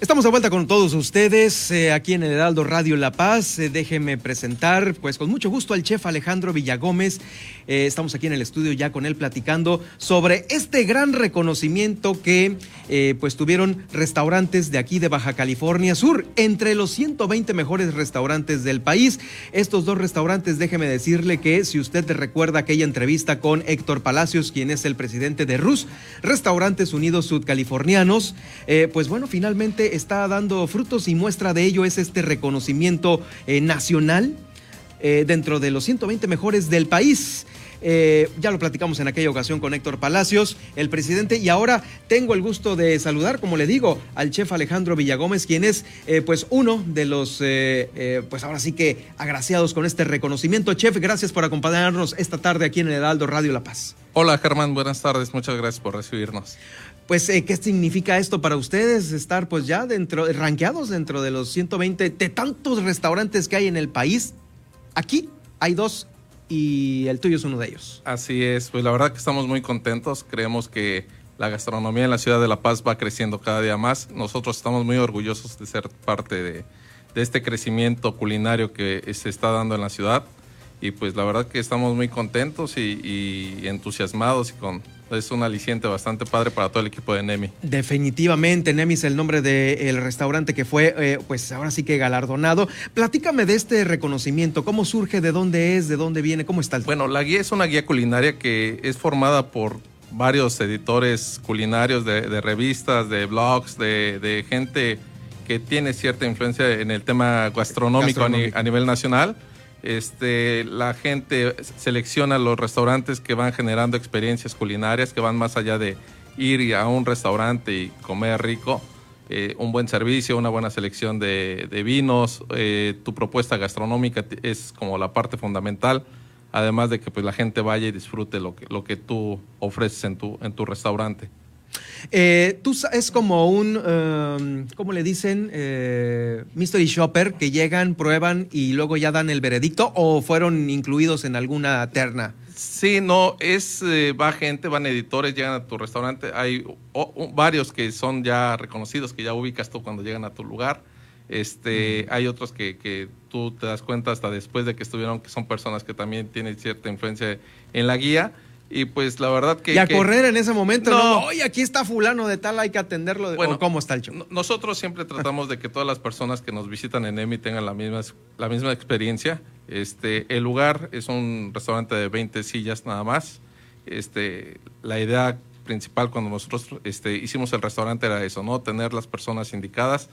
Estamos de vuelta con todos ustedes eh, aquí en el Heraldo Radio La Paz. Eh, déjenme presentar, pues con mucho gusto, al chef Alejandro Villagómez. Eh, estamos aquí en el estudio ya con él platicando sobre este gran reconocimiento que pues tuvieron restaurantes de aquí de Baja California Sur, entre los 120 mejores restaurantes del país. Estos dos restaurantes, déjeme decirle que si usted recuerda aquella entrevista con Héctor Palacios, quien es el presidente de RUS, Restaurantes Unidos Sudcalifornianos, pues bueno, finalmente está dando frutos y muestra de ello es este reconocimiento eh, nacional eh, dentro de los 120 mejores del país. Eh, ya lo platicamos en aquella ocasión con Héctor Palacios, el presidente, y ahora tengo el gusto de saludar, como le digo, al chef Alejandro Villagómez, quien es pues uno de los, pues ahora sí que agraciados con este reconocimiento. Chef, gracias por acompañarnos esta tarde aquí en el Heraldo Radio La Paz. Hola Germán, buenas tardes, muchas gracias por recibirnos pues, eh, ¿qué significa esto para ustedes? Estar pues ya dentro, rankeados dentro de los 120 de tantos restaurantes que hay en el país. Aquí hay dos y el tuyo es uno de ellos. Así es, pues la verdad que estamos muy contentos. Creemos que la gastronomía en la ciudad de La Paz va creciendo cada día más. Nosotros estamos muy orgullosos de ser parte de, este crecimiento culinario que se está dando en la ciudad. Y pues la verdad que estamos muy contentos y entusiasmados y con es un aliciente bastante padre para todo el equipo de Nemi. Definitivamente, Nemi es el nombre del restaurante que fue, eh, pues ahora sí que galardonado. Platícame de este reconocimiento, cómo surge, de dónde es, de dónde viene, cómo está el... Bueno, la guía es una guía culinaria que es formada por varios editores culinarios de, revistas, de blogs, de, gente que tiene cierta influencia en el tema gastronómico, A, nivel nacional este, la gente selecciona los restaurantes que van generando experiencias culinarias que van más allá de ir a un restaurante y comer rico. Eh, un buen servicio, una buena selección de, vinos, eh, tu propuesta gastronómica es como la parte fundamental, además de que pues, la gente vaya y disfrute lo que, lo que tú ofreces en tu, en tu restaurante. Eh, tú es como un, um, ¿cómo le dicen? Eh, mystery shopper que llegan, prueban y luego ya dan el veredicto o fueron incluidos en alguna terna. Sí, no, es, eh, va gente, van editores, llegan a tu restaurante. Hay varios que son ya reconocidos, que ya ubicas tú cuando llegan a tu lugar. Este, Hay otros que, que, tú te das cuenta hasta después de que estuvieron, que son personas que también tienen cierta influencia en la guía. Y pues la verdad que... Y a correr en ese momento, no, oye, aquí está fulano de tal, hay que atenderlo. Bueno, ¿cómo está el show? Nosotros siempre tratamos de que todas las personas que nos visitan en EMI tengan la misma, la misma experiencia. Este, el lugar es un restaurante de 20 sillas nada más. Este, la idea principal cuando nosotros este, hicimos el restaurante era eso, ¿no? Tener las personas indicadas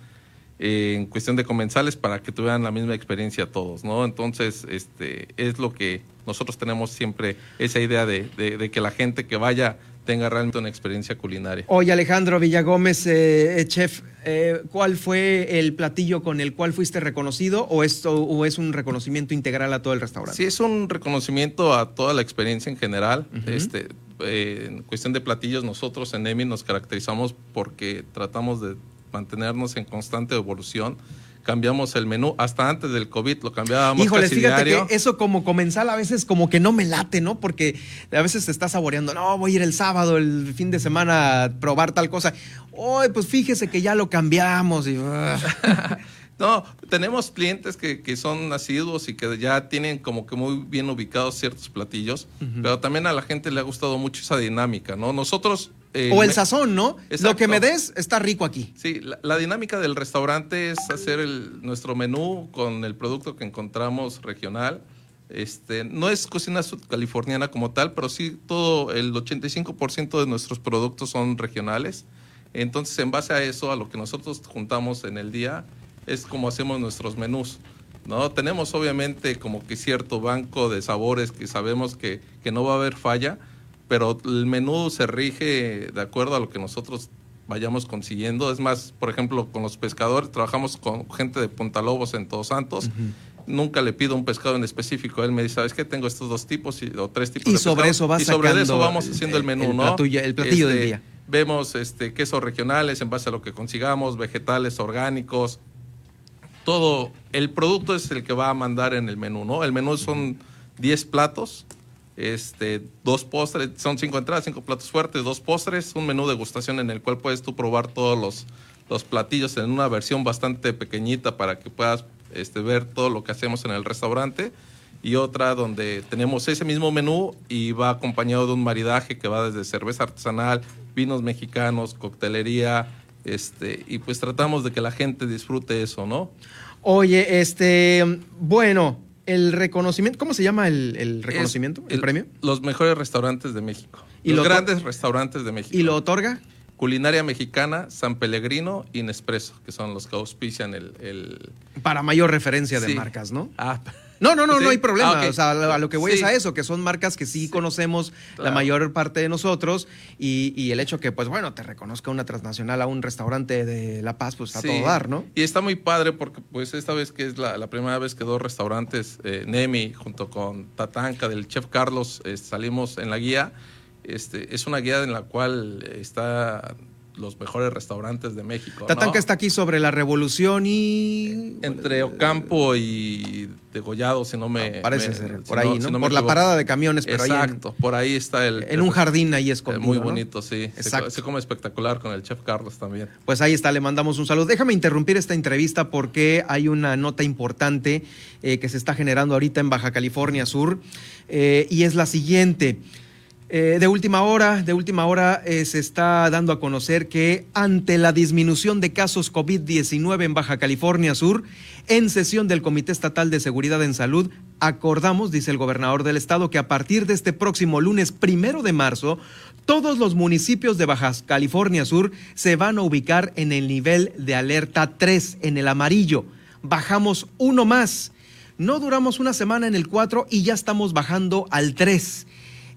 en cuestión de comensales para que tuvieran la misma experiencia todos, ¿no? Entonces, este, es lo que nosotros tenemos siempre esa idea de, de, que la gente que vaya tenga realmente una experiencia culinaria. Oye, Alejandro Villagómez, eh, eh, chef, eh, ¿cuál fue el platillo con el cual fuiste reconocido o, esto, o es un reconocimiento integral a todo el restaurante? Sí, es un reconocimiento a toda la experiencia en general. este, en cuestión de platillos, nosotros en EMI nos caracterizamos porque tratamos de mantenernos en constante evolución. Cambiamos el menú, hasta antes del COVID lo cambiábamos. Híjole, fíjate que eso como comensal a veces como que no me late, ¿no? Porque a veces te estás saboreando, no, voy a ir el sábado, el fin de semana a probar tal cosa. Hoy, pues fíjese que ya lo cambiamos. Y, No, tenemos clientes que, que, son asiduos y que ya tienen como que muy bien ubicados ciertos platillos, pero también a la gente le ha gustado mucho esa dinámica, ¿no? Nosotros... Eh, o el sazón, ¿no? Lo que me des está rico aquí. Sí, la, dinámica del restaurante es hacer el, nuestro menú con el producto que encontramos regional. Este, no es cocina californiana como tal, pero sí todo el 85% de nuestros productos son regionales. Entonces, en base a eso, a lo que nosotros juntamos en el día, es como hacemos nuestros menús. ¿no? Tenemos obviamente como que cierto banco de sabores que sabemos que, que no va a haber falla, pero el menú se rige de acuerdo a lo que nosotros vayamos consiguiendo. Es más, por ejemplo, con los pescadores, trabajamos con gente de Punta Lobos en Todos Santos. Nunca le pido un pescado en específico. Él me dice, ¿sabes qué? Tengo estos dos tipos o tres tipos y sobre eso vas Y sobre eso vamos haciendo el menú, ¿no? el platillo del este, día. Vemos este, quesos regionales en base a lo que consigamos, vegetales orgánicos, todo, el producto es el que va a mandar en el menú, ¿no? El menú son 10 platos, este, dos postres, son cinco entradas, cinco platos fuertes, dos postres, un menú de degustación en el cual puedes tú probar todos los, los platillos en una versión bastante pequeñita para que puedas este, ver todo lo que hacemos en el restaurante y otra donde tenemos ese mismo menú y va acompañado de un maridaje que va desde cerveza artesanal, vinos mexicanos, coctelería, este, y pues tratamos de que la gente disfrute eso, ¿no? Oye, este, bueno, el reconocimiento, ¿cómo se llama el, reconocimiento, el, premio? Los mejores restaurantes de México. ¿Y los grandes restaurantes de México. ¿Y lo otorga? Culinaria Mexicana, San Pellegrino y Nespresso, que son los que auspician el... Para mayor referencia de marcas, ¿no? Ah, no, no, no, no hay problema. Ah, o sea, a lo que voy es a eso, que son marcas que sí, conocemos la mayor parte de nosotros y, el hecho que, pues bueno, te reconozca una transnacional a un restaurante de La Paz, pues está todo dar, ¿no? Y está muy padre porque, pues esta vez que es la, primera vez que dos restaurantes, eh, Nemi junto con Tatanka del chef Carlos, eh, salimos en la guía. Este, es una guía en la cual está los mejores restaurantes de México. Tatanka está aquí sobre la revolución y. Entre Ocampo y Degollado, si no me. Ah, parece ser, por ahí, ¿no? por la parada de camiones, pero Exacto, por ahí está el. En un jardín ahí escondido. Muy bonito, sí. Exacto. Se, come espectacular con el chef Carlos también. Pues ahí está, le mandamos un saludo. Déjame interrumpir esta entrevista porque hay una nota importante eh, que se está generando ahorita en Baja California Sur eh, y es la siguiente. Eh, de última hora, de última hora eh, se está dando a conocer que ante la disminución de casos COVID-19 en Baja California Sur, en sesión del Comité Estatal de Seguridad en Salud, acordamos, dice el gobernador del estado, que a partir de este próximo lunes primero de marzo, todos los municipios de Baja California Sur se van a ubicar en el nivel de alerta 3, en el amarillo. Bajamos uno más. No duramos una semana en el 4 y ya estamos bajando al 3.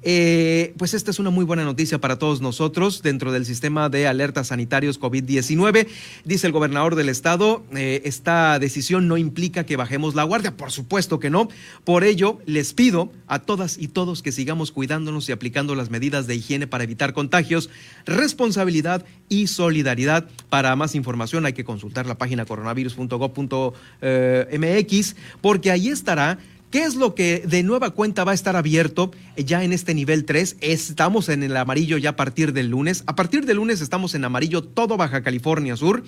Eh, pues esta es una muy buena noticia para todos nosotros dentro del sistema de alertas sanitarios COVID-19. Dice el gobernador del estado, eh, esta decisión no implica que bajemos la guardia, por supuesto que no. Por ello, les pido a todas y todos que sigamos cuidándonos y aplicando las medidas de higiene para evitar contagios, responsabilidad y solidaridad. Para más información hay que consultar la página coronavirus.gov.mx eh, porque ahí estará ¿Qué es lo que de nueva cuenta va a estar abierto ya en este nivel 3? Estamos en el amarillo ya a partir del lunes. A partir del lunes estamos en amarillo todo Baja California Sur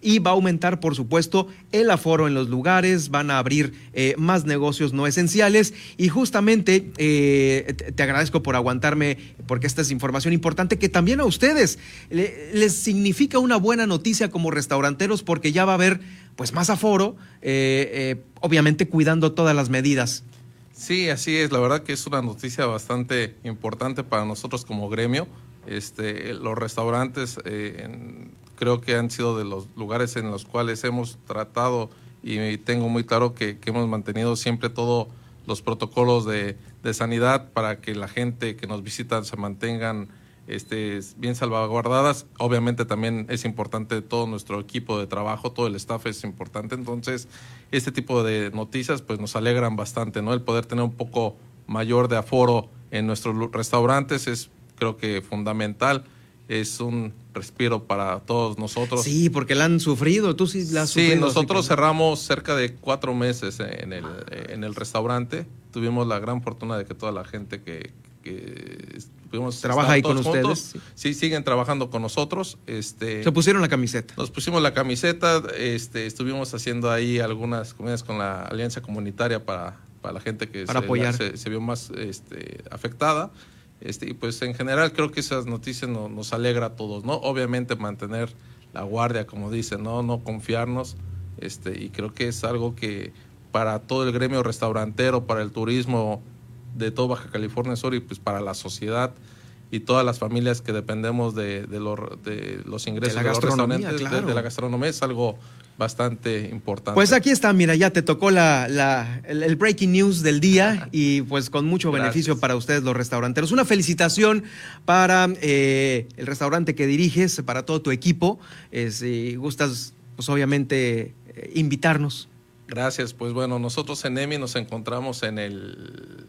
y va a aumentar, por supuesto, el aforo en los lugares, van a abrir eh, más negocios no esenciales y justamente eh, te agradezco por aguantarme porque esta es información importante que también a ustedes les significa una buena noticia como restauranteros porque ya va a haber pues más aforo, eh, obviamente cuidando todas las medidas. Sí, así es. La verdad que es una noticia bastante importante para nosotros como gremio. Este, los restaurantes eh, creo que han sido de los lugares en los cuales hemos tratado y tengo muy claro que, hemos mantenido siempre todos los protocolos de, de, sanidad para que la gente que nos visita se mantengan este, bien salvaguardadas. Obviamente también es importante todo nuestro equipo de trabajo, todo el staff es importante. Entonces, este tipo de noticias pues nos alegran bastante, ¿no? El poder tener un poco mayor de aforo en nuestros restaurantes es creo que fundamental. Es un respiro para todos nosotros. Sí, porque la han sufrido, tú sí la has Sí, nosotros cerramos cerca de cuatro meses en el, en el restaurante. Tuvimos la gran fortuna de que toda la gente que, que Trabaja ahí con ustedes. Sí. siguen trabajando con nosotros. Este, Se pusieron la camiseta. Nos pusimos la camiseta, este, estuvimos haciendo ahí algunas comidas con la Alianza Comunitaria para, para la gente que para se, apoyar. Se, vio más este, afectada. Este, y pues en general creo que esas noticias nos alegra a todos, ¿no? Obviamente mantener la guardia, como dicen, ¿no? No confiarnos. Este, y creo que es algo que para todo el gremio restaurantero, para el turismo, de todo Baja California Sur y pues para la sociedad y todas las familias que dependemos de, de, de los ingresos de, la los restaurantes, de, la gastronomía, es algo bastante importante. Pues aquí está, mira, ya te tocó la, la el, breaking news del día y pues con mucho beneficio para ustedes los restauranteros. Una felicitación para eh, el restaurante que diriges, para todo tu equipo. si gustas, pues obviamente, eh, invitarnos. Gracias, pues bueno, nosotros en EMI nos encontramos en el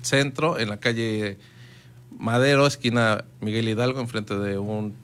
centro, en la calle Madero, esquina Miguel Hidalgo, enfrente de un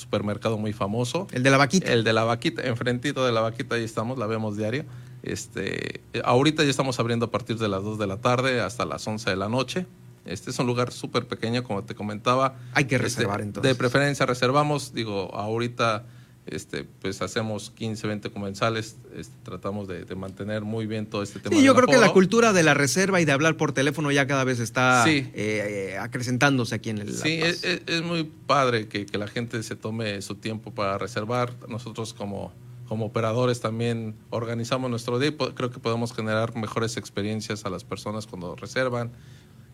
supermercado muy famoso. El de la vaquita. El de la vaquita, enfrentito de la vaquita, ahí estamos, la vemos diario. Este, ahorita ya estamos abriendo a partir de las 2 de la tarde hasta las 11 de la noche. Este es un lugar súper pequeño, como te comentaba. Hay que Este, reservar entonces. De preferencia reservamos, digo, ahorita este, pues hacemos 15, 20 comensales, este, tratamos de, de mantener muy bien todo este tema. Sí, yo creo que la cultura de la reserva y de hablar por teléfono ya cada vez está Sí. eh, eh, acrecentándose aquí en el La Sí, Paz. es, muy padre que, que la gente se tome su tiempo para reservar. Nosotros como, como operadores también organizamos nuestro día y creo que podemos generar mejores experiencias a las personas cuando reservan.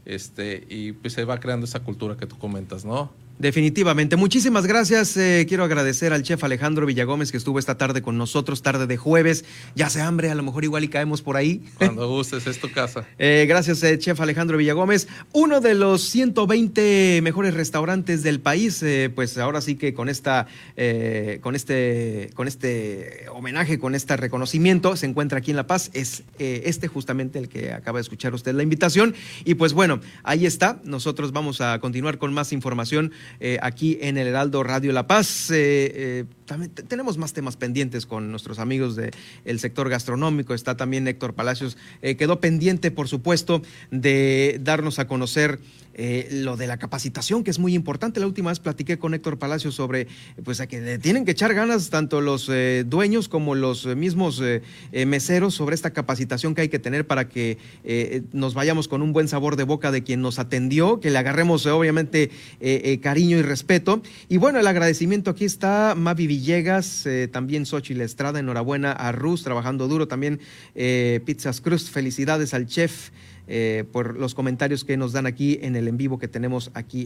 Este, y pues se va creando esa cultura que tú comentas, ¿no? Definitivamente. Muchísimas gracias. Eh, quiero agradecer al chef Alejandro Villagómez que estuvo esta tarde con nosotros, tarde de jueves. Ya se hambre, a lo mejor igual y caemos por ahí. Cuando gustes, es tu casa. Eh, gracias, eh, chef Alejandro Villagómez. Uno de los 120 mejores restaurantes del país, eh, pues ahora sí que con esta, eh, con este, con este homenaje, con este reconocimiento, se encuentra aquí en La Paz. Es eh, este justamente el que acaba de escuchar usted la invitación. Y pues bueno, ahí está. Nosotros vamos a continuar con más información eh, aquí en el Heraldo Radio La Paz. Eh, eh, tenemos más temas pendientes con nuestros amigos del sector gastronómico. Está también Héctor Palacios. Eh, quedó pendiente, por supuesto, de darnos a conocer eh, lo de la capacitación, que es muy importante. La última vez platiqué con Héctor Palacios sobre pues, que le tienen que echar ganas tanto los eh, dueños como los mismos meseros sobre esta capacitación que hay que tener para que nos vayamos con un buen sabor de boca de quien nos atendió, que le agarremos obviamente cariño y respeto. Y bueno, el agradecimiento aquí está Mavi Villegas, eh, también Xochitl Estrada, enhorabuena a Rus, trabajando duro, también eh, Pizzas Cruz, felicidades al chef. eh, por los comentarios que nos dan aquí en el en vivo que tenemos aquí